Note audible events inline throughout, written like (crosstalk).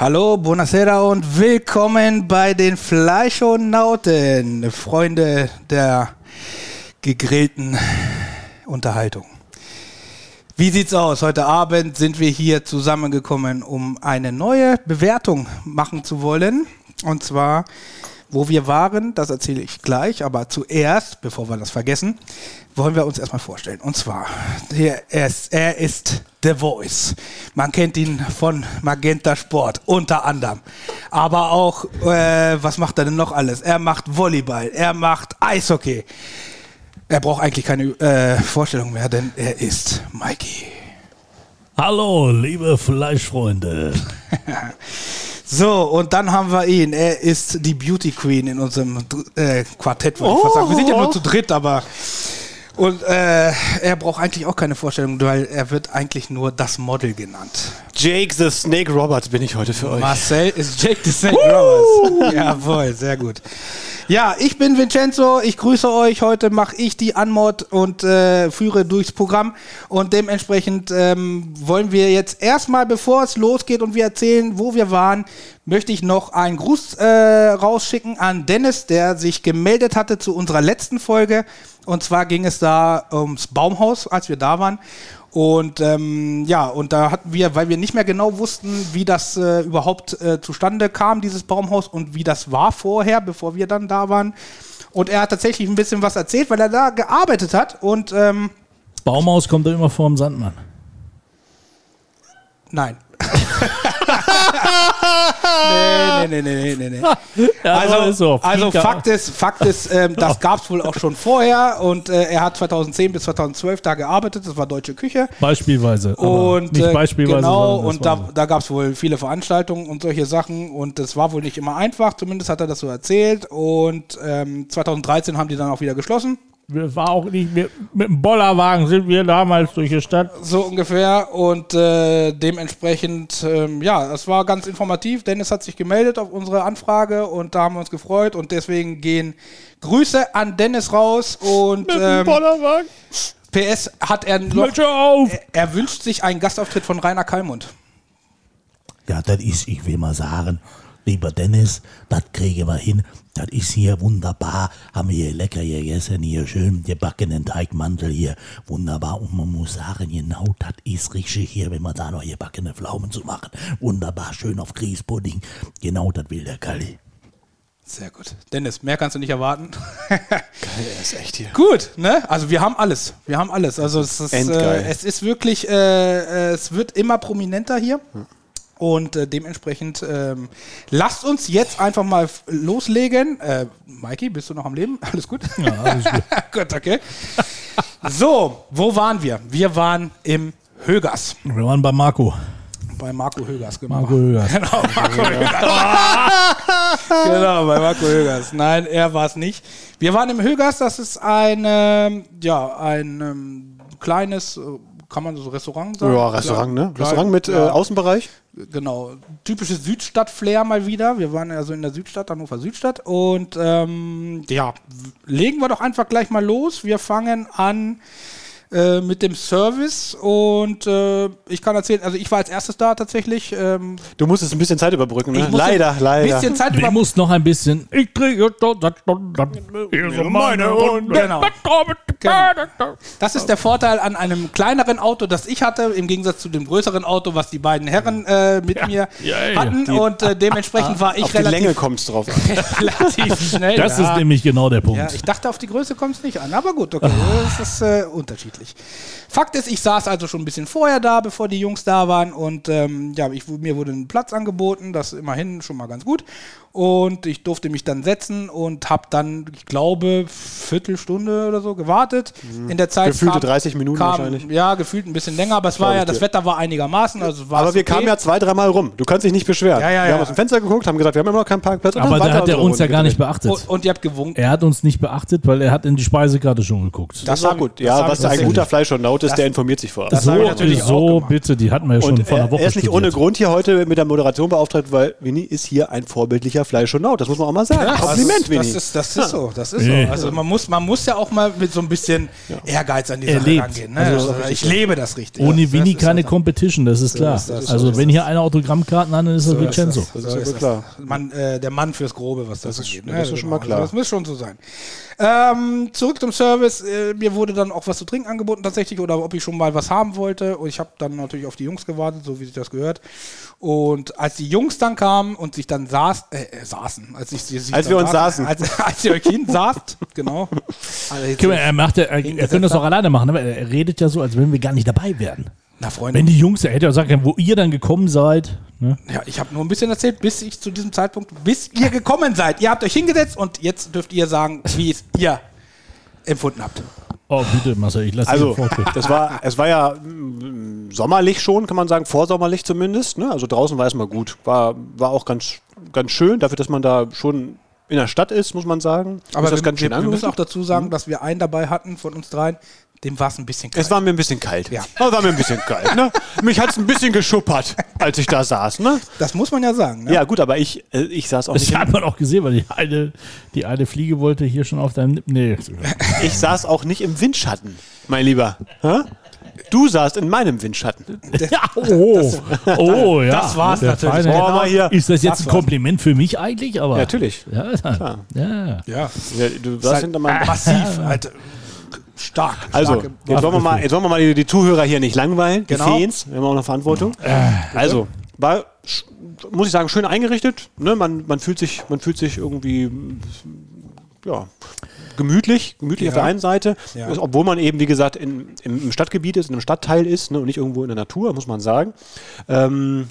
Hallo, buonasera und willkommen bei den Fleischonauten, Freunde der gegrillten Unterhaltung. Wie sieht's aus? Heute Abend sind wir hier zusammengekommen, um eine neue Bewertung machen zu wollen. Und zwar, wo wir waren, das erzähle ich gleich, aber zuerst, bevor wir das vergessen, wollen wir uns erstmal vorstellen. Und zwar, er, ist, er ist The Voice. Man kennt ihn von Magenta Sport, unter anderem. Aber auch, äh, was macht er denn noch alles? Er macht Volleyball, er macht Eishockey. Er braucht eigentlich keine äh, Vorstellung mehr, denn er ist Mikey. Hallo, liebe Fleischfreunde. (laughs) So, und dann haben wir ihn. Er ist die Beauty Queen in unserem äh, Quartett, würde ich fast sagen. Wir sind ja nur zu dritt, aber. Und äh, er braucht eigentlich auch keine Vorstellung, weil er wird eigentlich nur das Model genannt. Jake the Snake Roberts bin ich heute für euch. Marcel ist Jake the Snake Roberts. Jawohl, sehr gut. Ja, ich bin Vincenzo, ich grüße euch. Heute mache ich die Anmod und äh, führe durchs Programm. Und dementsprechend ähm, wollen wir jetzt erstmal, bevor es losgeht und wir erzählen, wo wir waren, möchte ich noch einen Gruß äh, rausschicken an Dennis, der sich gemeldet hatte zu unserer letzten Folge. Und zwar ging es da ums Baumhaus, als wir da waren. Und ähm, ja, und da hatten wir, weil wir nicht mehr genau wussten, wie das äh, überhaupt äh, zustande kam, dieses Baumhaus und wie das war vorher, bevor wir dann da waren. Und er hat tatsächlich ein bisschen was erzählt, weil er da gearbeitet hat. Und ähm, Baumhaus kommt da immer vor dem Sandmann. nein. (laughs) nee, nee, nee, nee, nee, nee. (laughs) Also, so. also. Fakt ist, Fakt ist ähm, das (laughs) gab es wohl auch schon vorher und äh, er hat 2010 bis 2012 da gearbeitet, das war deutsche Küche. Beispielweise. aber Und nicht äh, beispielweise. genau, und da, da gab es wohl viele Veranstaltungen und solche Sachen und das war wohl nicht immer einfach, zumindest hat er das so erzählt und ähm, 2013 haben die dann auch wieder geschlossen, Wir war auch nicht, wir, mit dem Bollerwagen sind wir damals durch die Stadt. so ungefähr und äh, dementsprechend, ähm, ja, es war ganz informativ, Dennis hat sich gemeldet auf unsere Anfrage und da haben wir uns gefreut und deswegen gehen Grüße an Dennis raus und ähm, Bollerwagen? PS hat er noch, auf! er, er wünscht sich einen Gastauftritt von Rainer Kallmund. Ja, das ist, ich will mal sagen, lieber Dennis, das kriegen wir hin. Das ist hier wunderbar. Haben wir hier lecker gegessen, hier schön gebackenen Teigmantel hier. Wunderbar. Und man muss sagen, genau das ist richtig hier, wenn man da noch gebackene Pflaumen zu machen. Wunderbar, schön auf Grießpudding. Genau das will der Kalli. Sehr gut. Dennis, mehr kannst du nicht erwarten. (laughs) Geil, er ist echt hier. Gut, ne? Also wir haben alles. Wir haben alles. Also es ist, äh, es ist wirklich, äh, äh, es wird immer prominenter hier. Und äh, dementsprechend ähm, lasst uns jetzt einfach mal loslegen. Äh, Mikey, bist du noch am Leben? (laughs) Alles gut? Ja, alles gut. (laughs) gut, okay. So, wo waren wir? Wir waren im Högers. Wir waren bei Marco. Bei Marco Högers, genau. Marco Högers. (laughs) Genau, Marco Högers. genau, bei Marco Högers. Nein, er war es nicht. Wir waren im Högers, das ist ein, ähm, ja, ein ähm, kleines, äh, kann man so Restaurant sagen? Ja, Restaurant, ne? klein- Restaurant mit äh, ja, Außenbereich. Genau, typisches Südstadt-Flair mal wieder. Wir waren also in der Südstadt, Hannover Südstadt. Und ähm, ja, legen wir doch einfach gleich mal los. Wir fangen an äh, mit dem Service und äh, ich kann erzählen, also ich war als erstes da tatsächlich. Ähm, Du musstest ein bisschen Zeit überbrücken, ne? ich musste Leider, ein leider. Bisschen Zeit Du über musst noch ein bisschen. Ich kriege meine Runde. Genau. Das ist der Vorteil an einem kleineren Auto, das ich hatte, im Gegensatz zu dem größeren Auto, was die beiden Herren äh, mit mir Ja, ja. hatten. und äh, dementsprechend (laughs) war ich Auf die Länge relativ, kommt es drauf an. (laughs) relativ schnell. Das ja. ist nämlich genau der Punkt. Ja, ich dachte, auf die Größe kommt es nicht an. Aber gut, okay, (laughs) das ist äh, unterschiedlich. Tatsächlich. Fakt ist, ich saß also schon ein bisschen vorher da, bevor die Jungs da waren und ähm, ja, ich, mir wurde ein Platz angeboten, das immerhin schon mal ganz gut. Und ich durfte mich dann setzen und habe dann, ich glaube, Viertelstunde oder so gewartet. In der Zeit Mhm. Gefühlte 30 Minuten kam, wahrscheinlich. Ja, gefühlt ein bisschen länger, aber es war ja, das dir. Wetter war einigermaßen, also war Aber wir okay. kamen ja zwei, dreimal rum. Du kannst dich nicht beschweren. Ja, ja, wir ja. haben aus dem Fenster geguckt, haben gesagt, wir haben immer noch keinen Parkplatz. und Aber dann da hat er uns ja gar nicht beachtet. und, und ihr habt gewunken. Er hat uns nicht beachtet, weil er hat in die Speisekarte schon geguckt. Das war hab ich- gut. das Ja, was ein guter Fleischernaut ist, Das- der informiert sich vorab. das so, natürlich so bitte, die hatten wir ja schon Und vor einer er, Woche er ist nicht ohne. Grund hier heute mit der Moderation beauftragt, weil Winnie ist hier ein vorbildlicher Fleischernaut. Das muss man auch mal sagen. Kompliment, das, Winnie. das ist, das ist so, das ist so. Also man muss, man muss ja auch mal mit so ein bisschen Ehrgeiz an die Sache lebt. rangehen. Ne? Also, Also, ich lebe das richtig. Ohne Das Winnie ist keine so. Competition, das ist klar. ist das, so also ist wenn das. hier einer Autogrammkarten hat, dann ist das So ist Vincenzo. das. ist So ja ist klar. das. Man, äh, der Mann fürs Grobe, was das, ist- angeht. das ne? ist schon mal klar. Also das muss schon so sein. Ähm, zurück zum Service. Äh, mir wurde dann auch was zu trinken angeboten tatsächlich oder ob ich schon mal was haben wollte. Und ich habe dann natürlich auf die Jungs gewartet, so wie sich das gehört. Und als die Jungs dann kamen und sich dann saß, äh, äh, saßen, als ich sie sich Als wir uns saßen. als, (laughs) als ihr euch hinsaßt, genau. Also er, macht, er, er könnte das auch alleine machen, aber er redet ja so, als wenn wir gar nicht dabei wären. Na Freunde, Wenn die Jungs, er hätte ja sagen können, wo ihr dann gekommen seid. Ne? Ja, ich habe nur ein bisschen erzählt, bis ich zu diesem Zeitpunkt, bis ihr gekommen seid. Ihr habt euch hingesetzt und jetzt dürft ihr sagen, wie es ihr empfunden habt. Oh, bitte, Marcel, ich lasse Also, das war, es war ja mm, sommerlich schon, kann man sagen, vorsommerlich zumindest. Ne? Also draußen war es mal gut. War, war auch ganz, ganz schön, dafür, dass man da schon in der Stadt ist, muss man sagen. Aber ist das wir, ganz schön wir, wir müssen auch dazu sagen, dass wir einen dabei hatten von uns dreien, dem war es ein bisschen kalt. Es war mir ein bisschen kalt. Ja. (laughs) Es war mir ein bisschen kalt. Ne? Mich hat es ein bisschen geschuppert, als ich da saß. Ne? das muss man ja sagen. Ne? Ja, gut, aber ich, äh, ich saß auch Das nicht. hat man auch gesehen, weil die eine, die eine Fliege wollte hier schon auf deinem. Nee. Ich saß auch nicht im Windschatten, mein Lieber. Hä? Du saßt in meinem Windschatten. Ja, (laughs) oh, oh, ja. das war's Der natürlich. Oh, mal hier. Ist das jetzt Das ein war's. Kompliment für mich eigentlich? Aber Ja, natürlich. Ja, ja. ja. Ja. Ja, du saßt hinter meinem. massiv, halt, stark. Also, starke jetzt wollen wir mal, jetzt wollen wir mal die, die Zuhörer hier nicht langweilen. Genau. Die Fans, wir haben auch noch Verantwortung. Also, war, muss ich sagen, schön eingerichtet. Ne? Man, man, fühlt sich, man fühlt sich irgendwie ja, gemütlich, gemütlich Ja. auf der einen Seite, Ja. Obwohl man eben, wie gesagt, in, im, Stadtgebiet ist, in einem Stadtteil ist ne? und nicht irgendwo in der Natur, muss man sagen. Ähm,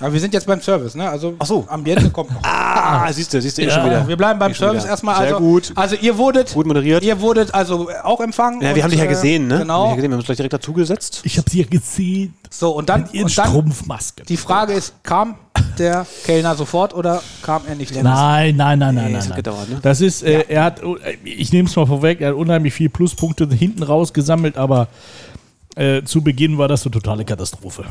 Aber wir sind jetzt beim Service, ne? Also Ach so. Ambiente kommt noch. (laughs) ah, siehst du, siehst du, eh Ja. schon wieder. Wir bleiben beim eh Service erstmal. Sehr Also, gut. also ihr wurdet, Gut moderiert. ihr wurdet also auch empfangen. Ja, wir und, haben dich ja äh, gesehen, ne? Wir haben, dich Genau. ja gesehen. wir haben uns gleich direkt dazugesetzt. Ich habe sie ja gesehen. So, und dann, In ihren und dann Strumpfmasken. die Frage ist, kam der Kellner sofort oder kam er nicht? Nein, nein, nein, nein, Nee, nein. hat nein. gedauert, ne? Das ist, äh, er hat, ich nehme es mal vorweg, er hat unheimlich viel Pluspunkte hinten raus gesammelt, aber äh, zu Beginn war das eine totale Katastrophe.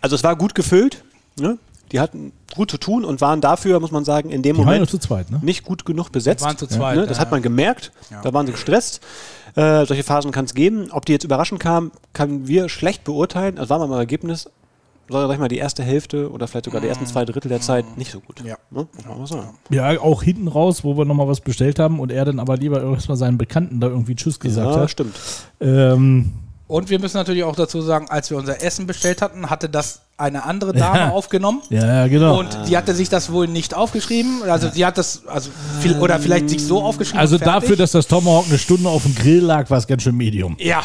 Also es war gut gefüllt. Ne? Die hatten gut zu tun und waren dafür, muss man sagen, in dem Die waren ja Moment zu zweit, ne? nicht gut genug besetzt. waren zu zweit, Ne? Das ja, hat ja. man gemerkt. Da waren sie gestresst. Äh, solche Phasen kann es geben. Ob die jetzt überraschend kamen, können wir schlecht beurteilen. Also war mal im Ergebnis, sag ich mal, die erste Hälfte oder vielleicht sogar die ersten zwei Drittel der Zeit nicht so gut. Ja. Ne? Ja, auch hinten raus, wo wir nochmal was bestellt haben und er dann aber lieber erstmal seinen Bekannten da irgendwie Tschüss gesagt Ja, hat. stimmt. Ähm, Und wir müssen natürlich auch dazu sagen, als wir unser Essen bestellt hatten, hatte das eine andere (laughs) Dame Ja. aufgenommen. ja, genau. Und die hatte sich das wohl nicht aufgeschrieben. Also sie hat das, also viel, oder vielleicht sich so aufgeschrieben. also fertig. dafür, dass das Tomahawk eine Stunde auf dem Grill lag, war es ganz schön Medium. Ja,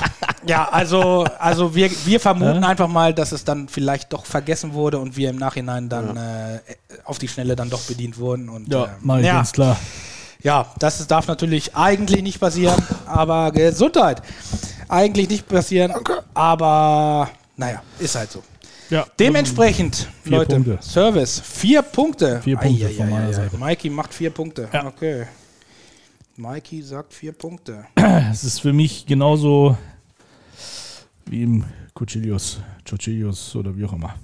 ja, also, also wir, wir vermuten einfach mal, dass es dann vielleicht doch vergessen wurde und wir im Nachhinein dann äh, auf die Schnelle dann doch bedient wurden. Und, Ja, äh, mal ja, ganz klar. ja, das darf natürlich eigentlich nicht passieren, aber Gesundheit. Eigentlich nicht passieren, aber naja, ist halt so. Ja. Dementsprechend, Vier Leute, Punkte. Service, vier Punkte. Vier Punkte Eieieiei. von meiner Seite. Mikey macht vier Punkte. Ja. Okay. Mikey sagt vier Punkte. Es ist für mich genauso wie im Cuchillos, Cuchillos oder wie auch immer.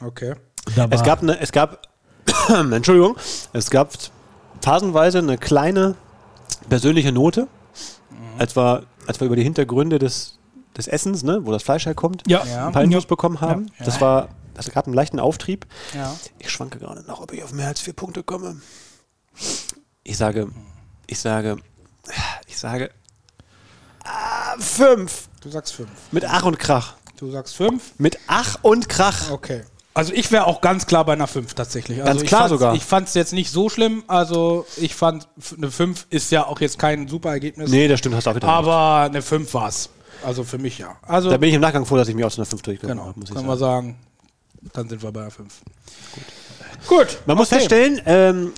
Okay. Da Es gab eine, es gab, (coughs) Entschuldigung, es gab phasenweise eine kleine persönliche Note, als, wir, als wir über die Hintergründe des, des Essens, ne, wo das Fleisch herkommt, ja, Ja. ein paar Infos bekommen haben. Ja. Das war, das gab einen leichten Auftrieb. Ja. Ich schwanke gerade noch, ob ich auf mehr als vier Punkte komme. Ich sage, ich sage, ich sage ah, fünf. Du sagst fünf. Mit Ach und Krach. Du sagst fünf. Mit Ach und Krach. Okay. Also ich wäre auch ganz klar bei einer 5 tatsächlich. Also Ganz ich klar fand's- sogar. Ich fand es jetzt nicht so schlimm. Also ich fand, eine 5 ist ja auch jetzt kein super Ergebnis. Nee, das stimmt, hast du auch wieder recht. aber eine 5 war es. Also für mich ja. Also Da bin ich im Nachgang froh, dass ich mich aus einer 5 durchgekommen genau, habe, muss ich können sagen. wir sagen. Dann sind wir bei einer 5. Gut. Man muss feststellen, ähm,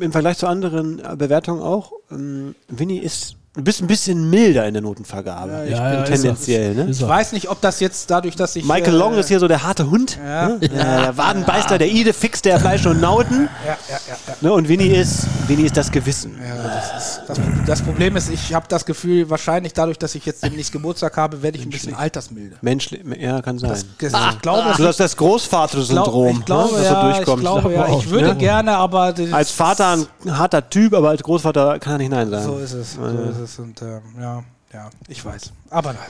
im Vergleich zu anderen Bewertungen auch, ähm, Winnie ist ein bisschen, ein bisschen milder in der Notenvergabe. ich Ja, ja, ist er. tendenziell, ne? Ich weiß nicht, ob das jetzt dadurch, dass ich. Michael äh, Long ist hier so der harte Hund. Ja. Ne? Der Wadenbeißer, der Idefix der Fleisch und Nauten. Ja, ja, ja, ja. Ne? Und Winnie ist, Winnie ist das Gewissen. Ja, das, ist, das, das Problem ist, ich habe das Gefühl, wahrscheinlich dadurch, dass ich jetzt demnächst Geburtstag habe, werde ich ein bisschen altersmilde. Menschlich, ja, kann sein. Das, ich glaube, du hast das Großvater-Syndrom, ich glaube, ne? das ja, so ich durchkommt. glaube, ja, ich würde gerne, aber das- Als Vater ein harter Typ, aber als Großvater kann er nicht Nein sagen. so ist es, so ist es und ähm, ja, ja, ich weiß. Aber nein.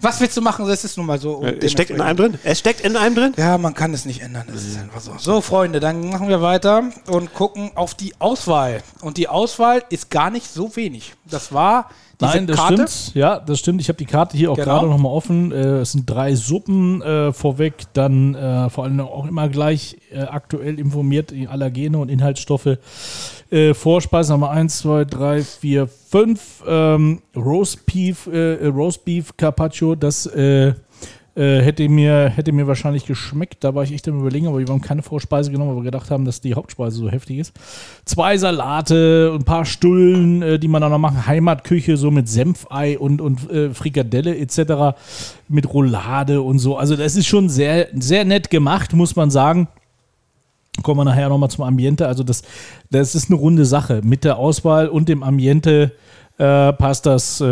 Was willst du machen? Das ist nun mal so. Äh, es steckt in einem drin? Es steckt in einem drin? Ja, man kann es nicht ändern. Das ist einfach so. So, Freunde, dann machen wir weiter und gucken auf die Auswahl. Und die Auswahl ist gar nicht so wenig. Das war Nein, das Karte. stimmt. Ja, das stimmt. Ich habe die Karte hier auch Genau. gerade nochmal offen. Äh, es sind drei Suppen äh, vorweg, dann äh, vor allem auch immer gleich äh, aktuell informiert, die Allergene und Inhaltsstoffe. Äh, Vorspeise Nummer 1, 2, 3, 4, 5. Ähm, Roast Beef, äh, Roast Beef Carpaccio, das äh, äh, hätte, mir, hätte mir wahrscheinlich geschmeckt. Da war ich echt am überlegen, aber wir haben keine Vorspeise genommen, weil wir gedacht haben, dass die Hauptspeise so heftig ist. Zwei Salate, ein paar Stullen, äh, die man dann noch machen. Heimatküche, so mit Senfei und, und äh, Frikadelle etc. Mit Roulade und so. Also das ist schon sehr, sehr nett gemacht, muss man sagen. Kommen wir nachher nochmal zum Ambiente. Also das, das ist eine runde Sache. Mit der Auswahl und dem Ambiente äh, passt das.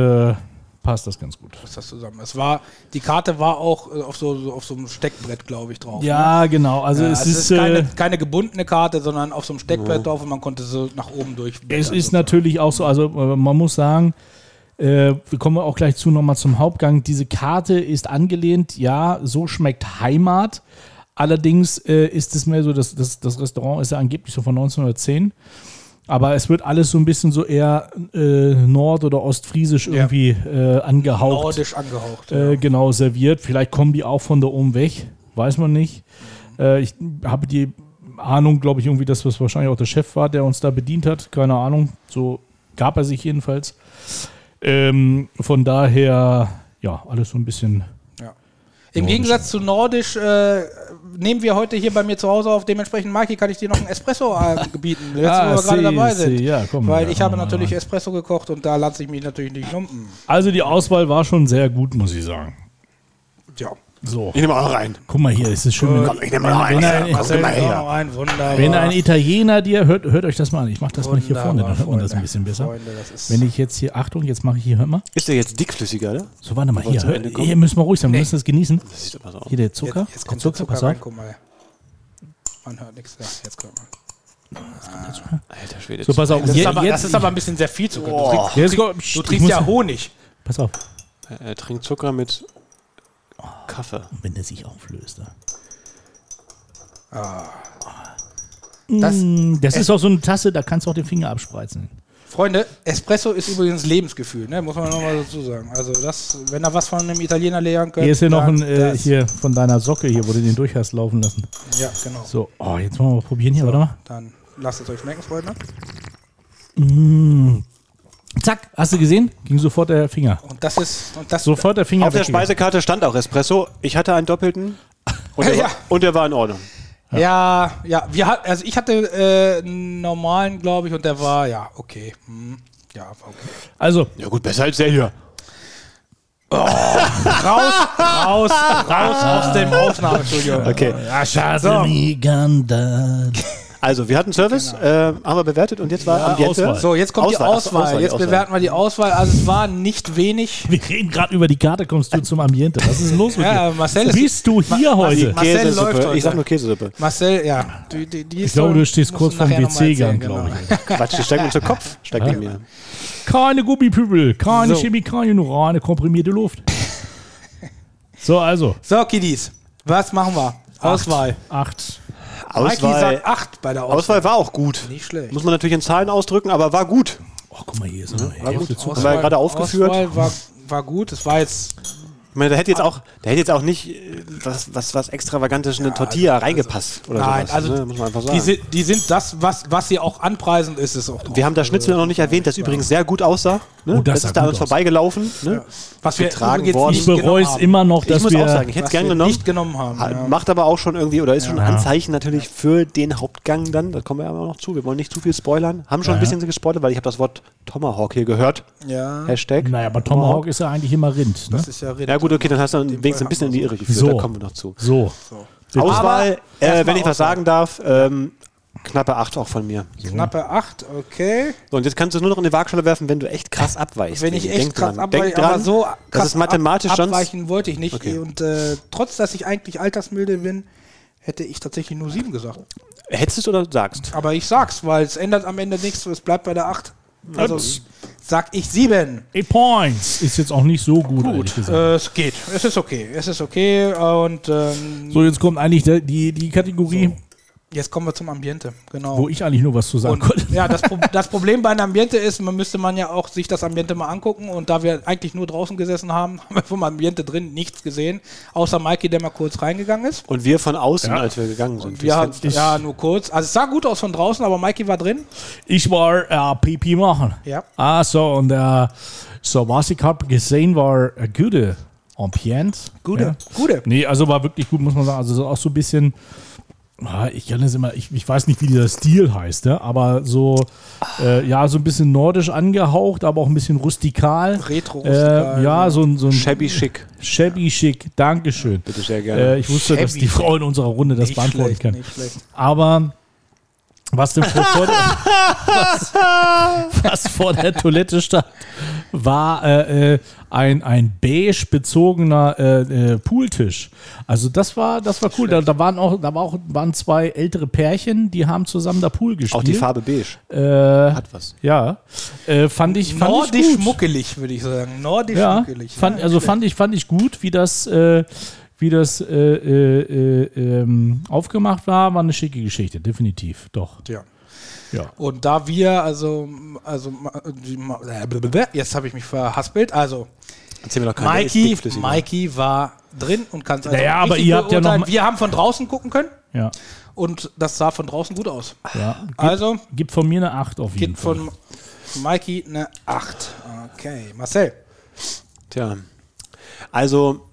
Passt das ganz gut. Ist das zusammen. Es war, die Karte war auch äh, auf so, so auf so einem Steckbrett, glaube ich, drauf. ne? Ja, genau. Also Ja, es, es ist, ist keine, äh, keine gebundene Karte, sondern auf so einem Steckbrett drauf und man konnte so nach oben durch. es ist natürlich auch so, also äh, man muss sagen, äh, wir kommen auch gleich zu nochmal zum Hauptgang. Diese Karte ist angelehnt, ja, so schmeckt Heimat. Allerdings äh, ist es mehr so, dass das, das Restaurant ist ja angeblich so von 1910. Aber es wird alles so ein bisschen so eher äh, nord- oder ostfriesisch Ja. irgendwie äh, angehaucht. nordisch angehaucht. äh, genau serviert. Vielleicht kommen die auch von da oben weg, weiß man nicht. Äh, ich habe die Ahnung, glaube ich, irgendwie, dass das wahrscheinlich auch der Chef war, der uns da bedient hat. Keine Ahnung. So gab er sich jedenfalls. Ähm, von daher, ja, alles so ein bisschen. Im Gegensatz zu nordisch äh, nehmen wir heute hier bei mir zu Hause auf. Dementsprechend, Maki, kann ich dir noch ein Espresso äh, gebieten, jetzt, Ah, wo wir gerade dabei see, sind. ja, komm, Weil ja, ich habe komm mal natürlich. Espresso gekocht und da lasse ich mich natürlich nicht lumpen. Also die Auswahl war schon sehr gut, muss ich sagen. Ja. So, Ich nehme auch noch rein. guck mal hier, es ist schön. Wenn, Ich nehme noch wenn, rein. ein, mal her. komm rein, wunderbar. wenn ein Italiener dir, hört, hört euch das mal an. Ich mache das mal hier vorne, dann hört man das ein bisschen besser. Freunde, Wenn ich jetzt hier, Achtung, jetzt mache ich hier, hört mal. Ist der jetzt dickflüssiger, oder? So, warte mal, hier, zum hör, Ende kommen? hier müssen wir ruhig sein, wir müssen das genießen. Das sieht aber so aus. Hier der Zucker, jetzt, jetzt kommt Zucker, der Zucker pass rein, auf. guck mal. Man hört nichts. Jetzt kommt man. Alter Schwede. So, pass auf. Das, ist aber, jetzt, das ist aber ein bisschen sehr viel Zucker. Du trinkst, Jetzt kommt- du trinkst ja Honig. Pass auf. Er trinkt Zucker mit Kaffee. Wenn er sich auflöst. ne? Das, Mm, Das ist auch so eine Tasse, da kannst du auch den Finger abspreizen. Freunde, Espresso ist übrigens Lebensgefühl, ne? muss man nochmal dazu sagen. Also, das, wenn ihr was von einem Italiener lernen könnt. Hier ist hier noch ein, äh, hier von deiner Socke hier, wo du den durch hast laufen lassen. Ja, genau. So, oh, jetzt wollen wir mal probieren hier, warte mal. Dann lasst es euch schmecken, Freunde. Zack, hast du gesehen? Ging sofort der Finger. Und das ist. Und das, Sofort der Finger Auf der. Speisekarte stand auch Espresso. Ich hatte einen doppelten. (laughs) Und der, Ja. war, und der war in Ordnung. Ja, ja, wir hat, also ich hatte äh, einen normalen, glaube ich, und der war, ja, okay. Hm, ja, war okay. Also, Ja gut, besser als der hier. (laughs) Raus, raus, raus aus dem Aufnahmestudio. Okay. ja, schade. So. Also, wir hatten Service, äh, haben wir bewertet und jetzt war Ja, Ambiente. Auswahl. So, jetzt kommt Auswahl, die Auswahl. Auswahl, Jetzt Auswahl. bewerten wir die Auswahl. Also es war nicht wenig. Wir reden gerade über die Karte, kommst du zum Ambiente. Was ist los mit Ja, dir? Marcel ist- Bist du hier heute? Marcel läuft Käsesuppe. heute. Ich sag nur Käsesuppe. Marcel, ja. Die, die, die Ich glaube, du stehst kurz vorm WC-Gang, genau. glaube ich. Quatsch, die steigt mir zu Kopf. Steigt in mir. Keine Gummipübel, keine So. Chemikalien, nur reine komprimierte Luft. (laughs) So, also, So, Kiddies, was machen wir? Auswahl. acht. Auswahl, sagt 8 bei der Auswahl. Auswahl war auch gut. Nicht schlecht. Muss man natürlich in Zahlen ausdrücken, aber war gut. Oh, guck mal, hier ist noch eine War Hälfte. Haben wir ja gerade aufgeführt. Auswahl war, war gut. Es war jetzt Ich meine, da hätte jetzt auch, da hätte jetzt auch nicht äh, was, was, was Extravagantes in eine Tortilla reingepasst. Oder Nein, sowas, also ne? muss man einfach sagen. die, sind, die sind das, was, was sie auch anpreisen, ist es auch drauf. wir haben das Schnitzel noch nicht erwähnt, das übrigens sehr gut aussah. Ne? Oh, das das ist da an uns vorbeigelaufen. Ne? was wir getragen übrigens worden. nicht Ich bereue es immer noch, Ich dass muss wir. auch sagen, ich hätte es Was gern wir genommen. nicht genommen haben. Ha- ja. Macht aber auch schon irgendwie, oder ist schon ein Ja. Anzeichen natürlich für den Hauptgang dann. Da kommen wir aber noch zu. Wir wollen nicht zu viel spoilern. Haben schon ein bisschen gespoilert, weil ich habe das Wort Tomahawk hier gehört. Ja, Hashtag. naja, aber Tomahawk ist ja eigentlich immer Rind. Ne? das ist ja Rind. Ja gut, okay, dann hast du dann wenigstens ein bisschen in die Irre geführt. So. Da kommen wir noch zu. So. Auswahl, äh, wenn ich was sagen darf, ähm, knappe 8 auch von mir. Knappe 8, okay. So, und jetzt kannst du es nur noch in die Waagschale werfen, wenn du echt krass abweichst. Wenn ich echt Denk krass abweiche, aber so das krass ist mathematisch ab, abweichen wollte ich nicht. Okay. Und äh, trotz, dass ich eigentlich altersmilde bin, hätte ich tatsächlich nur 7 gesagt. Hättest du oder sagst? Aber ich sag's, weil es ändert am Ende nichts, es bleibt bei der 8. Also sag ich 7. Eight Points ist jetzt auch nicht so gut, gesagt. Äh, es geht. Es ist okay. Es ist okay. Und ähm, So, jetzt kommt eigentlich die, die Kategorie, jetzt kommen wir zum Ambiente. Genau. wo ich eigentlich nur was zu sagen Und, konnte. ja, das, (laughs) Pro das Problem bei einem Ambiente ist, man müsste man ja auch sich das Ambiente mal angucken und da wir eigentlich nur draußen gesessen haben, (laughs) haben wir vom Ambiente drin nichts gesehen, außer Mikey, der mal kurz reingegangen ist. Und wir von außen, als wir gegangen sind. Wir haben, ja, nur kurz. Also es sah gut aus von draußen, aber Mikey war drin. Ich war äh, Pipi machen. Ja. Ah, so, und äh, so, was ich habe gesehen, war eine gute Ambiente. Gute, Ja. gute. Nee, also war wirklich gut, muss man sagen. Also so auch so ein bisschen, ich kann das immer, ich, ich weiß nicht, wie dieser Stil heißt, ja, aber so, äh, ja, so ein bisschen nordisch angehaucht, aber auch ein bisschen rustikal. Retro Äh, ja, so ein, so ein Shabby chic. shabby schick. Dankeschön. Bitte sehr gerne. Äh, ich wusste, dass Shabby die Frau in unserer Runde das Nicht beantworten kann. Aber was, denn vor, vor der, (laughs) was, was vor der Toilette stand, war äh, äh, ein, ein beige bezogener äh, äh, Pooltisch. Also das war, das war cool. Da, da waren auch, da war auch, waren zwei ältere Pärchen, die haben zusammen da Pool gespielt. auch die Farbe beige. Äh, Hat was. ja, äh, fand ich, fand Nordisch ich gut. muckelig, würde ich sagen. Nordisch Ja, muckelig. fand, Ja, also fand ich, fand ich gut, wie das, äh, wie das äh, äh, äh, ähm, aufgemacht war. War eine schicke Geschichte, definitiv, doch. Ja. Ja. Und da wir, also, also die- jetzt habe ich mich verhaspelt. Also, Mikey? Mikey war drin und kann es also Naja, aber ihr habt ja noch Wir haben von draußen gucken können Ja, und das sah von draußen gut aus. ja. Gibt, Also, gibt von mir eine 8 auf jeden Fall. von Mikey eine 8. Okay, Marcel. Tja. Also,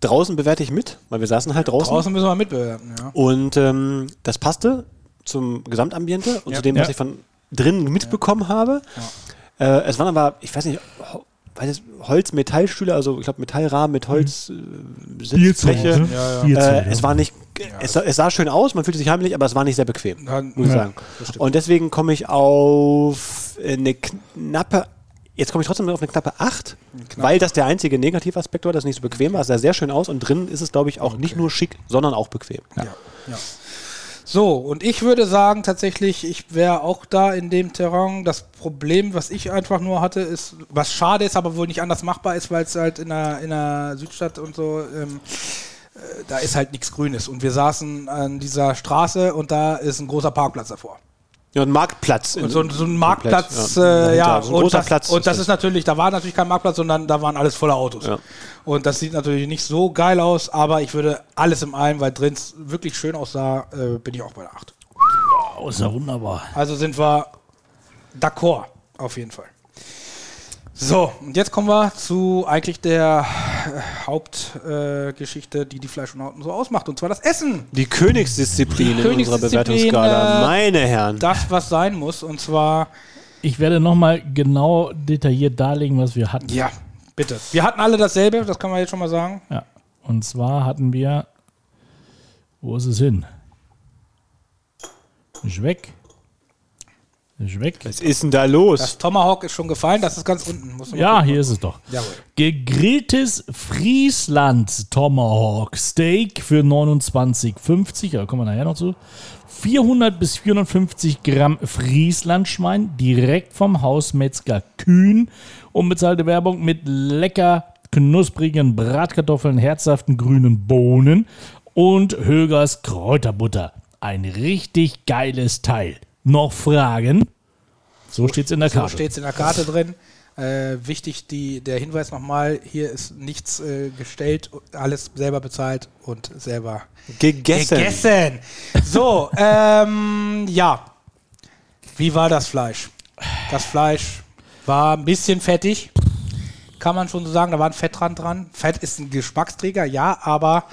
draußen bewerte ich mit, weil wir saßen halt draußen. Draußen müssen wir mitbewerten. Ja. Und ähm, das passte zum Gesamtambiente und Ja. zu dem, was Ja. ich von drinnen mitbekommen habe. Äh, es waren aber, ich weiß nicht, Holz-Metallstühle, also ich glaube Metallrahmen mit Holz, äh, Sitzfläche. ne? Ja, ja. Äh, es war nicht, es, sah- es sah schön aus, man fühlte sich heimlich, aber es war nicht sehr bequem, Ja, muss ich ja, sagen. Und deswegen komme ich auf eine knappe, jetzt komme ich trotzdem auf eine knappe 8, weil das der einzige Negativaspekt war, das nicht so bequem war. Es sah sehr schön aus und drinnen ist es, glaube ich, auch nicht nur schick, sondern auch bequem. Ja, ja. So, und ich würde sagen, tatsächlich, ich wäre auch da in dem Terrain. Das Problem, was ich einfach nur hatte, ist, was schade ist, aber wohl nicht anders machbar ist, weil es halt in der, in der Südstadt und so, ähm, äh, da ist halt nichts Grünes. Und wir saßen an dieser Straße und da ist ein großer Parkplatz davor. Ja, ein Marktplatz. in- Und so, so ein Marktplatz, ja, äh, ja, so ein und, großer das, Platz. und das ist natürlich, da war natürlich kein Marktplatz, sondern da waren alles voller Autos. Ja. Und das sieht natürlich nicht so geil aus, aber ich würde alles im allem, weil drin es wirklich schön aussah, äh, bin ich auch bei der 8. Oh, ist ja wunderbar. Also sind wir d'accord, auf jeden Fall. So, und jetzt kommen wir zu eigentlich der Hauptgeschichte, äh, die die Fleischonauten so ausmacht, und zwar das Essen. Die Königsdisziplin, in unserer Königsdisziplin, Bewertungsskala. äh, Meine Herren. Das, was sein muss, und zwar, Ich werde nochmal genau detailliert darlegen, was wir hatten. ja, bitte. Wir hatten alle dasselbe, das kann man jetzt schon mal sagen. Ja. Und zwar hatten wir. Wo ist es hin? Ist weg. Ist weg. Was ist denn da los? Das Tomahawk ist schon gefallen, das ist ganz unten. Ja, gucken. hier ist es doch. Jawohl. Gegrilltes Friesland Tomahawk Steak für 29,50. Da kommen wir nachher noch zu. 400 bis 450 Gramm Frieslandschwein direkt vom Hausmetzger Kühn. Unbezahlte Werbung mit lecker knusprigen Bratkartoffeln, herzhaften grünen Bohnen und Högers Kräuterbutter. Ein richtig geiles Teil. Noch Fragen? So steht es in der So Karte. steht es in der Karte drin. Äh, wichtig die, der Hinweis nochmal, hier ist nichts äh, gestellt, alles selber bezahlt und selber Gegessen. gegessen. So, (laughs) ähm, ja. Wie war das Fleisch? Das Fleisch war ein bisschen fettig. Kann man schon so sagen, da war ein Fettrand dran. Fett ist ein Geschmacksträger, ja, aber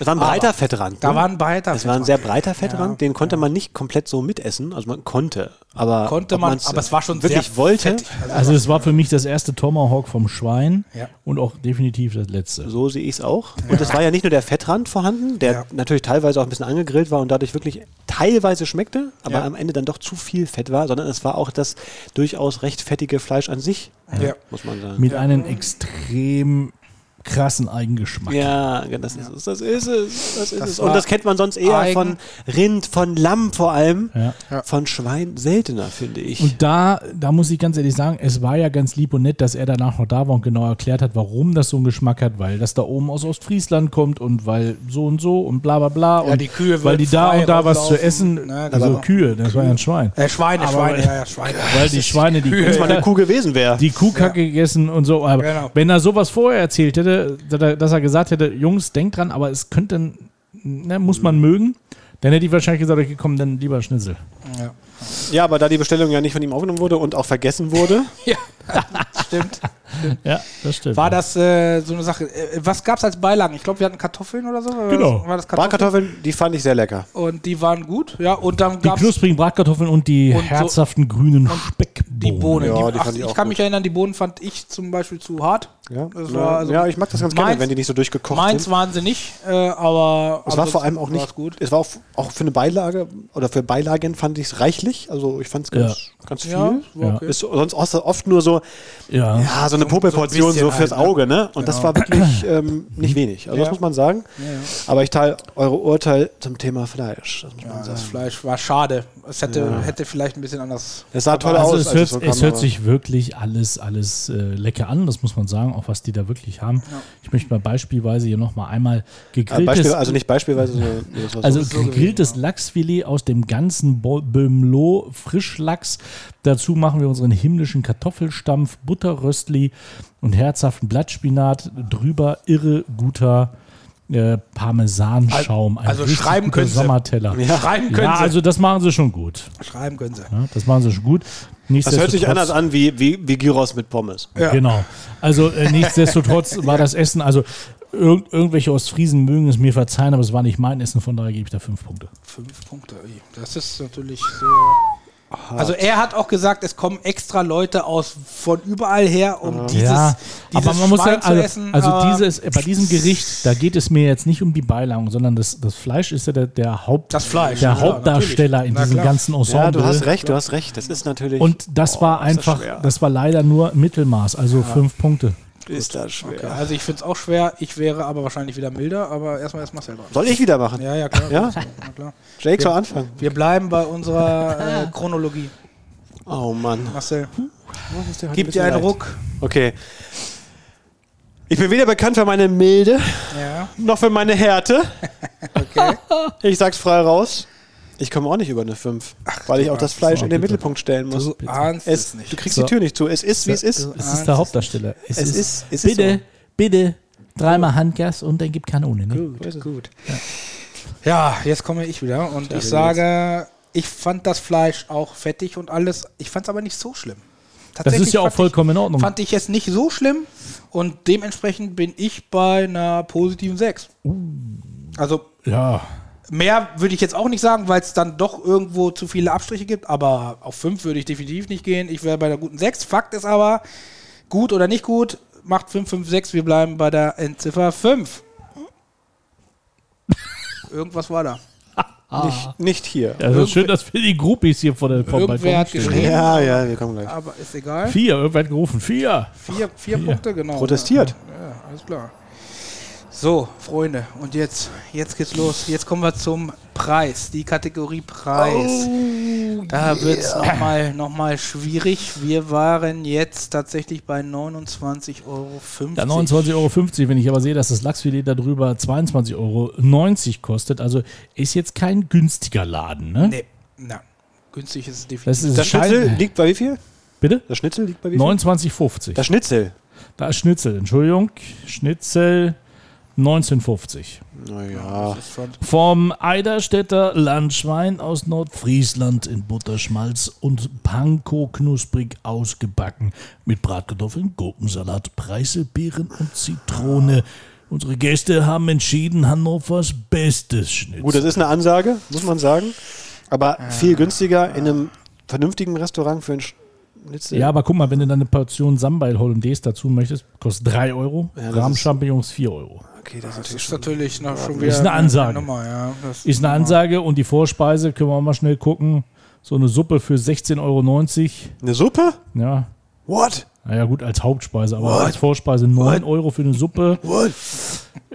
Es war ein breiter Aber Fettrand. da ne? war ein breiter Es war ein Fettrand. sehr breiter Fettrand, Ja, den konnte man nicht komplett so mitessen. Also man konnte, aber Konnte man, aber es war schon wirklich sehr wollte. fettig. Also es war für mich das erste Tomahawk vom Schwein Ja. und auch definitiv das letzte. So sehe ich es auch. Und es war ja nicht nur der Fettrand vorhanden, der Ja. natürlich teilweise auch ein bisschen angegrillt war und dadurch wirklich teilweise schmeckte, aber Ja. am Ende dann doch zu viel Fett war, sondern es war auch das durchaus recht fettige Fleisch an sich, Ja. muss man sagen. Mit einem extrem krassen Eigengeschmack. Ja, das ist es. Das ist es. Das ist Das es. Und das kennt man sonst eher eigen- von Rind, von Lamm vor allem. Ja. Ja. Von Schwein seltener, finde ich. Und da, da muss ich ganz ehrlich sagen, es war ja ganz lieb und nett, dass er danach noch da war und genau erklärt hat, warum das so einen Geschmack hat, weil das da oben aus Ostfriesland kommt und weil so und so und bla bla bla. Ja, und die Kühe weil die da und da was zu essen, Ja, also genau. Kühe, das war ja ein Schwein. Äh, Schweine, Aber- Schweine, ja, ja, (laughs) Schweine. Weil die Schweine die Kühe. Wenn es mal eine Kuh gewesen wäre. die Kuhkacke gegessen und so. Aber Genau. wenn er sowas vorher erzählt hätte, dass er- dass er gesagt hätte, Jungs, denkt dran, aber es könnte, ne, muss man mögen, dann hätte ich wahrscheinlich gesagt, okay, komm, dann lieber Schnitzel. Ja. Ja, aber da die Bestellung ja nicht von ihm aufgenommen wurde und auch vergessen wurde, (laughs) ja, stimmt. (laughs) Ja, das stimmt. War das äh, so eine Sache? Äh, was gab es als Beilagen? Ich glaube, wir hatten Kartoffeln oder so. War Genau. Das, war das Kartoffeln? Bratkartoffeln, die fand ich sehr lecker. Und die waren gut, ja. Und dann die knusprigen Bratkartoffeln und die Und so- herzhaften grünen Speckbohnen. die Bohnen. Ja, die, die ach, fand ich ich auch kann gut. mich erinnern, die Bohnen fand ich zum Beispiel zu hart. Ja, ja, also- ja ich mag das ganz gerne, Meins- wenn die nicht so durchgekocht Meins sind. waren sie nicht, äh, aber. Es war vor allem auch nicht gut. Es war auch, auch für eine Beilage oder für Beilagen fand ich es reichlich. Also ich fand es ganz, ganz viel. Ja, Ja. okay. Ist sonst auch oft nur so, Ja. ja, so eine So- Popelportion so so, fürs halt, ne? Auge, ne? Und das war wirklich (clears throat) ähm, nicht wenig. Also Ja. das muss man sagen. Ja, ja. Aber ich teile eure Urteil zum Thema Fleisch. Das muss Ja, man das. Fleisch war schade. Es hätte, hätte vielleicht ein bisschen anders. Es sah toll Also aus. es als hört, so es hört sich wirklich alles, alles äh, lecker an, das muss man sagen, auch was die da wirklich haben. Ich möchte mal beispielsweise hier nochmal einmal Ah, gegrilltes, Beispiel, also nicht beispielsweise, sondern nee, also so. gegrilltes Lachsfilet aus dem ganzen Bömlo Frischlachs. Dazu machen wir unseren himmlischen Kartoffelstampf, Butterröstli und herzhaften Blattspinat. Drüber irre guter äh, Parmesanschaum. Ein Also schreiben können Sie. Sommerteller. Schreiben können Ja, sie. also das machen sie schon gut. Schreiben können sie. Ja, das machen sie schon gut. Das hört sich anders an wie, wie, wie Gyros mit Pommes. Ja. Genau. Also äh, (laughs) nichtsdestotrotz war das Essen, also irg irgendwelche Ostfriesen mögen es mir verzeihen, aber es war nicht mein Essen, von daher gebe ich da fünf Punkte. Fünf Punkte. Das ist natürlich sehr. Also er hat auch gesagt, es kommen extra Leute aus von überall her, um dieses, ja, dieses aber man muss Schwein sagen, zu also, essen. also aber dieses, bei diesem Gericht, da geht es mir jetzt nicht um die Beilagung, sondern das, das Fleisch ist ja der, der Haupt, Das Fleisch, der ja, Hauptdarsteller natürlich. in Na diesem klar. ganzen Ensemble. Ja, du hast recht, du hast recht. Das ist natürlich. Und das Oh, war das einfach, schwer. das war leider nur Mittelmaß, also fünf Punkte. Ist das schwer. Okay, also ich finde es auch schwer. Ich wäre aber wahrscheinlich wieder milder, aber erstmal ist Marcel dran. Soll ich wieder machen? Ja, ja, klar. Ja? Na klar. Jake soll anfangen. Wir bleiben bei unserer äh, (laughs) Chronologie. Oh Mann. Marcel, heute gib ein dir einen leicht? Ruck. Okay. Ich bin weder bekannt für meine Milde Ja, noch für meine Härte. (laughs) okay. Ich sag's frei raus. Ich komme auch nicht über eine 5, weil ich auch das Fleisch in den. Mittelpunkt stellen muss. Du ahnst Es, es nicht. du kriegst So. die Tür nicht zu. Es ist, wie es ist. Es ist der Hauptdarsteller. Es ist, es ist bitte, so. bitte, dreimal Handgas und dann gibt Kanone. Ne? Gut, gut. Ja, jetzt komme ich wieder und ich sage, ich fand das Fleisch auch fettig und alles. Ich fand es aber nicht so schlimm. Das ist ja auch vollkommen in Ordnung. Fand ich jetzt nicht so schlimm und dementsprechend bin ich bei einer positiven 6. Also Ja, mehr würde ich jetzt auch nicht sagen, weil es dann doch irgendwo zu viele Abstriche gibt, aber auf 5 würde ich definitiv nicht gehen. Ich wäre bei der guten 6. Fakt ist aber, gut oder nicht gut, macht 5, 5, 6. Wir bleiben bei der Endziffer 5. (laughs) Irgendwas war da. Nicht, nicht hier. also schön, dass wir die Groupies hier vor der vor dem Irgendwer Balkon hat stehen. geschrien. Ja, ja, wir kommen gleich. Aber ist egal. Vier, irgendwer hat gerufen. Vier. Vier, vier Punkte, genau. Protestiert. Ja, ja, alles klar. So, Freunde, und jetzt, jetzt geht's los. Jetzt kommen wir zum Preis, die Kategorie Preis. da wird's noch nochmal noch mal schwierig. Wir waren jetzt tatsächlich bei 29,50 Euro. Ja, 29,50 Euro. Wenn ich aber sehe, dass das Lachsfilet darüber 22,90 Euro kostet, also ist jetzt kein günstiger Laden. Ne? Nee, na, günstig ist es definitiv. Das ist Das Schnitzel liegt bei wie viel? Bitte? Das Schnitzel liegt bei wie viel? 29,50. Das Schnitzel. Da ist Schnitzel, Entschuldigung. Schnitzel 1950. Naja. Vom Eiderstädter Landschwein aus Nordfriesland in Butterschmalz und Panko knusprig ausgebacken. Mit Bratkartoffeln, Gurkensalat, Preiselbeeren und Zitrone. Unsere Gäste haben entschieden, Hannovers bestes Schnitzel. Gut, das ist eine Ansage, muss man sagen. Aber viel günstiger in einem vernünftigen Restaurant für ein Schnitzel. Ja, aber guck mal, wenn du dann eine Portion Sambail Hollandaise dazu möchtest, kostet 3 Euro. Ja, Rahmchampignons 4 Euro. okay, das ist Das natürlich ist schon. natürlich noch schon Ist wieder eine Ansage. Nummer, ja. Das Ist eine Ansage und die Vorspeise, können wir auch mal schnell gucken. So eine Suppe für 16,90 Euro. Eine Suppe? Ja, What? naja gut, als Hauptspeise, aber What? als Vorspeise 9 Euro für eine Suppe. (laughs) What?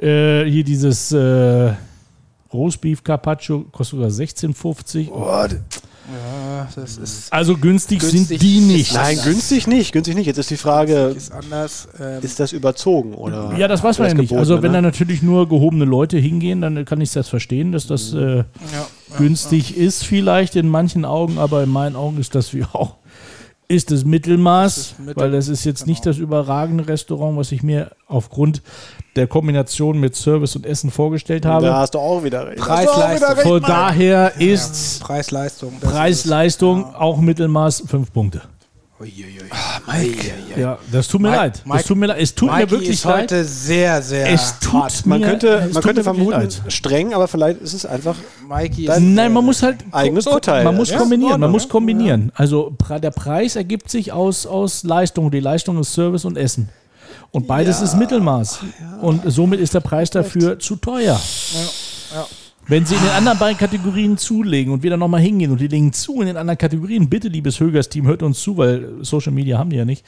Äh, hier dieses äh, Roastbeef Carpaccio kostet sogar 16,50. What? Ja, das ist, Also günstig, Günstig sind die nicht. Nein, günstig nicht. Günstig nicht. Jetzt ist die Frage, ist anders. Ähm, ist das überzogen oder? Ja, das weiß man ja nicht. Also wenn da ne? natürlich nur gehobene Leute hingehen, dann kann ich das verstehen, dass das äh, ja, günstig ist vielleicht in manchen Augen, aber in meinen Augen ist das wie auch ist das Mittelmaß, Das ist Mittel- weil das ist jetzt nicht genau. das überragende Restaurant, was ich mir aufgrund der Kombination mit Service und Essen vorgestellt habe. Da hast du auch wieder recht. Preis-Leistung. Von daher ist Preis-Leistung. das Preis-Leistung auch Mittelmaß fünf Punkte. Ist- Uiuiui. Ja, das tut mir Mike- leid. Mike- das tut mir leid. Es tut Mikey mir wirklich ist leid. heute sehr, sehr Es tut hart. Man mir- könnte, es man tut könnte vermuten, leid. streng, aber vielleicht ist es einfach. Mikey Nein, ist, Nein, man muss halt Eigenes Urteil. Man muss Ja, kombinieren. Man muss ja. kombinieren. Also pra- der Preis ergibt sich aus, aus Leistung. Die Leistung ist Service und Essen. Und beides ist Mittelmaß. Und somit ist der Preis dafür zu teuer. Wenn Sie in den anderen beiden Kategorien zulegen und wir dann nochmal hingehen und die legen zu in den anderen Kategorien, bitte, liebes Högers-Team, hört uns zu, weil Social Media haben die ja nicht.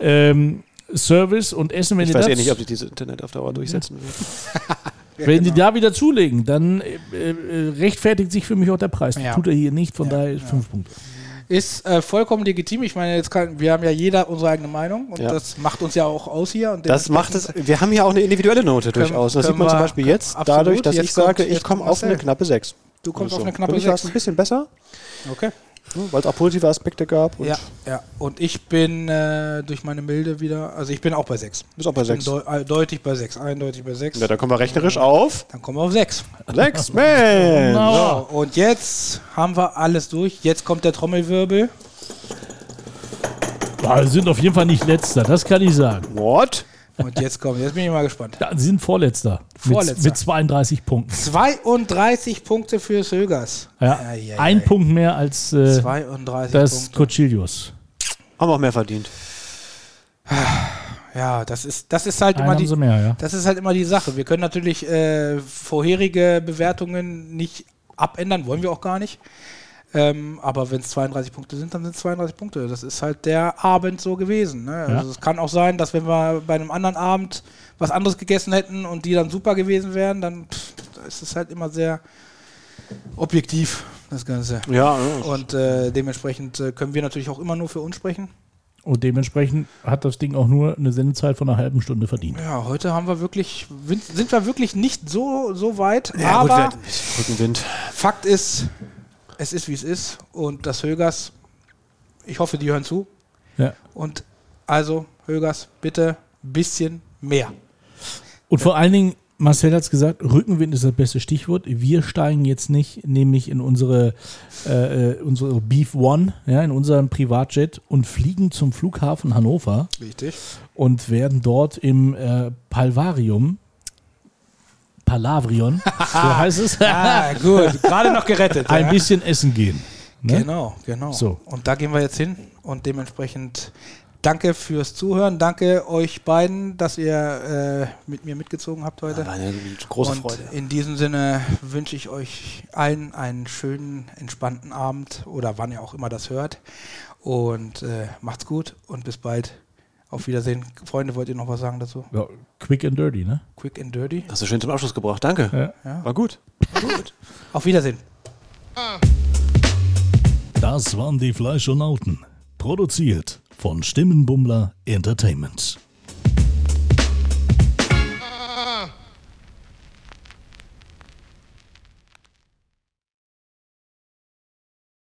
Ähm, Service und Essen, wenn Ich ihr weiß das, eh nicht, ob sich dieses Internet auf Dauer durchsetzen wird. (laughs) wenn Sie da wieder zulegen, dann äh, äh, rechtfertigt sich für mich auch der Preis. Ja. Tut er hier nicht, von daher ist fünf Punkte. Ist äh, vollkommen legitim. Ich meine, jetzt kann, wir haben ja jeder unsere eigene Meinung und Ja. das macht uns ja auch aus hier. Und Das macht es. Wir haben hier auch eine individuelle Note Können- durchaus. Das sieht man zum wir- Beispiel jetzt, absolut. dadurch, dass Jetzt ich sage, kommt- ich jetzt komme auf eine knappe 6. Du kommst auf So. eine knappe Für mich war es 6. ein bisschen besser, Okay. Weil es auch positive Aspekte gab. Und Ja, ja. Und ich bin äh, durch meine Milde wieder, also ich bin auch bei 6. Bist auch bei Ich bin 6. deu äh, deutlich bei 6, eindeutig bei 6. Ja, da kommen wir rechnerisch auf. Dann kommen wir auf 6. 6, man! So, und jetzt haben wir alles durch. Jetzt kommt der Trommelwirbel. Sie sind auf jeden Fall nicht letzter, das kann ich sagen. What? Und jetzt kommt, jetzt bin ich mal gespannt. Ja, Sie sind Vorletzter. Vorletzter. Mit, mit 32 Punkten. 32 Punkte für Sögers. Ja, ei, ein ei. Punkt mehr als äh, 32 das Punkte. Cochilios. Haben auch mehr verdient. Ja, das ist, das ist halt Einen immer die, mehr, ja. das ist halt immer die Sache. Wir können natürlich äh, vorherige Bewertungen nicht abändern, wollen wir auch gar nicht. Ähm, aber wenn es 32 Punkte sind, dann sind es 32 Punkte. Das ist halt der Abend so gewesen. Ne? Ja. Also es kann auch sein, dass wenn wir bei einem anderen Abend was anderes gegessen hätten und die dann super gewesen wären, dann pff, ist es halt immer sehr objektiv, das Ganze. Ja, ja. Und äh, dementsprechend äh, können wir natürlich auch immer nur für uns sprechen. Und dementsprechend hat das Ding auch nur eine Sendezeit von einer halben Stunde verdient. Ja, heute haben wir wirklich, sind wir wirklich nicht so, so weit. ja gut, wir aber Rückenwind. Fakt ist, es ist wie es ist. Und das Högers, ich hoffe, die hören zu. Ja. Und also, Högers, bitte ein bisschen mehr. Und vor allen Dingen, Marcel hat es gesagt, Rückenwind ist das beste Stichwort. Wir steigen jetzt nicht, nämlich in unsere, äh, äh, unsere Beef One, ja, in unserem Privatjet und fliegen zum Flughafen Hannover Richtig. und werden dort im äh, Palvarium, Palavrion, so (laughs) heißt es, Ah, (laughs) gut. Gerade noch gerettet. ein ja. bisschen essen gehen. Ne? Genau, genau. So. Und da gehen wir jetzt hin und dementsprechend danke fürs Zuhören. Danke euch beiden, dass ihr äh, mit mir mitgezogen habt heute. War eine große und Freude. in diesem Sinne wünsche ich euch allen einen schönen, entspannten Abend oder wann ihr auch immer das hört. Und äh, macht's gut und bis bald. Auf Wiedersehen. Freunde, wollt ihr noch was sagen dazu? Ja, quick and dirty, ne? Quick and dirty. Hast du schön zum Abschluss gebracht. Danke. Ja. War gut. Auf Wiedersehen. Das waren die Fleischonauten. Produziert von Stimmenbummler Entertainment.